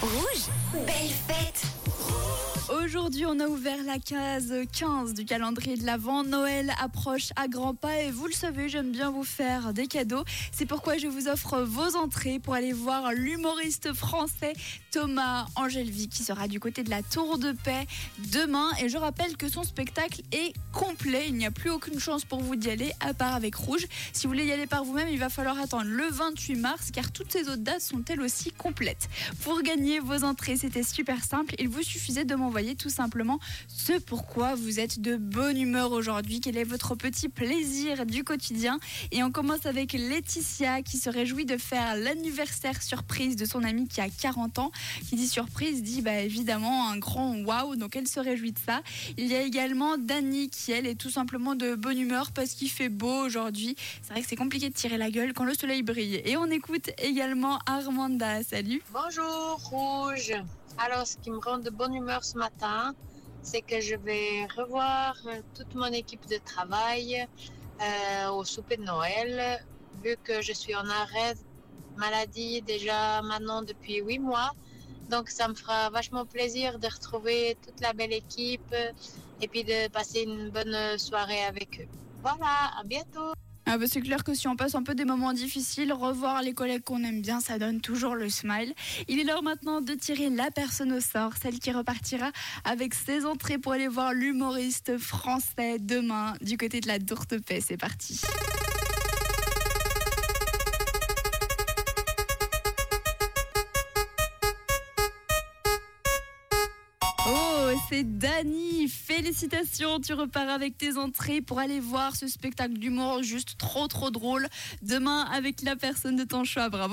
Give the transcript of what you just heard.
Rouge, belle fête Aujourd'hui, on a ouvert la case 15 du calendrier de l'Avent. Noël approche à grands pas et vous le savez, j'aime bien vous faire des cadeaux. C'est pourquoi je vous offre vos entrées pour aller voir l'humoriste français Thomas Angelvi qui sera du côté de la Tour de Paix demain. Et je rappelle que son spectacle est complet. Il n'y a plus aucune chance pour vous d'y aller à part avec Rouge. Si vous voulez y aller par vous-même, il va falloir attendre le 28 mars car toutes ces autres dates sont elles aussi complètes. Pour gagner vos entrées, c'était super simple. Il vous suffisait de m'envoyer tout simplement ce pourquoi vous êtes de bonne humeur aujourd'hui, quel est votre petit plaisir du quotidien? Et on commence avec Laetitia qui se réjouit de faire l'anniversaire surprise de son ami qui a 40 ans. Qui dit surprise dit bah, évidemment un grand waouh, donc elle se réjouit de ça. Il y a également Dani qui elle est tout simplement de bonne humeur parce qu'il fait beau aujourd'hui. C'est vrai que c'est compliqué de tirer la gueule quand le soleil brille. Et on écoute également Armanda. Salut. Bonjour Rouge. Alors, ce qui me rend de bonne humeur ce matin, c'est que je vais revoir toute mon équipe de travail euh, au souper de Noël, vu que je suis en arrêt maladie déjà maintenant depuis huit mois. Donc, ça me fera vachement plaisir de retrouver toute la belle équipe et puis de passer une bonne soirée avec eux. Voilà, à bientôt. Bah c'est clair que si on passe un peu des moments difficiles, revoir les collègues qu'on aime bien, ça donne toujours le smile. Il est l'heure maintenant de tirer la personne au sort, celle qui repartira avec ses entrées pour aller voir l'humoriste français demain du côté de la Dourte Paix. C'est parti. Oh, c'est Dani. Félicitations, tu repars avec tes entrées pour aller voir ce spectacle d'humour juste trop trop drôle demain avec la personne de ton choix. Bravo.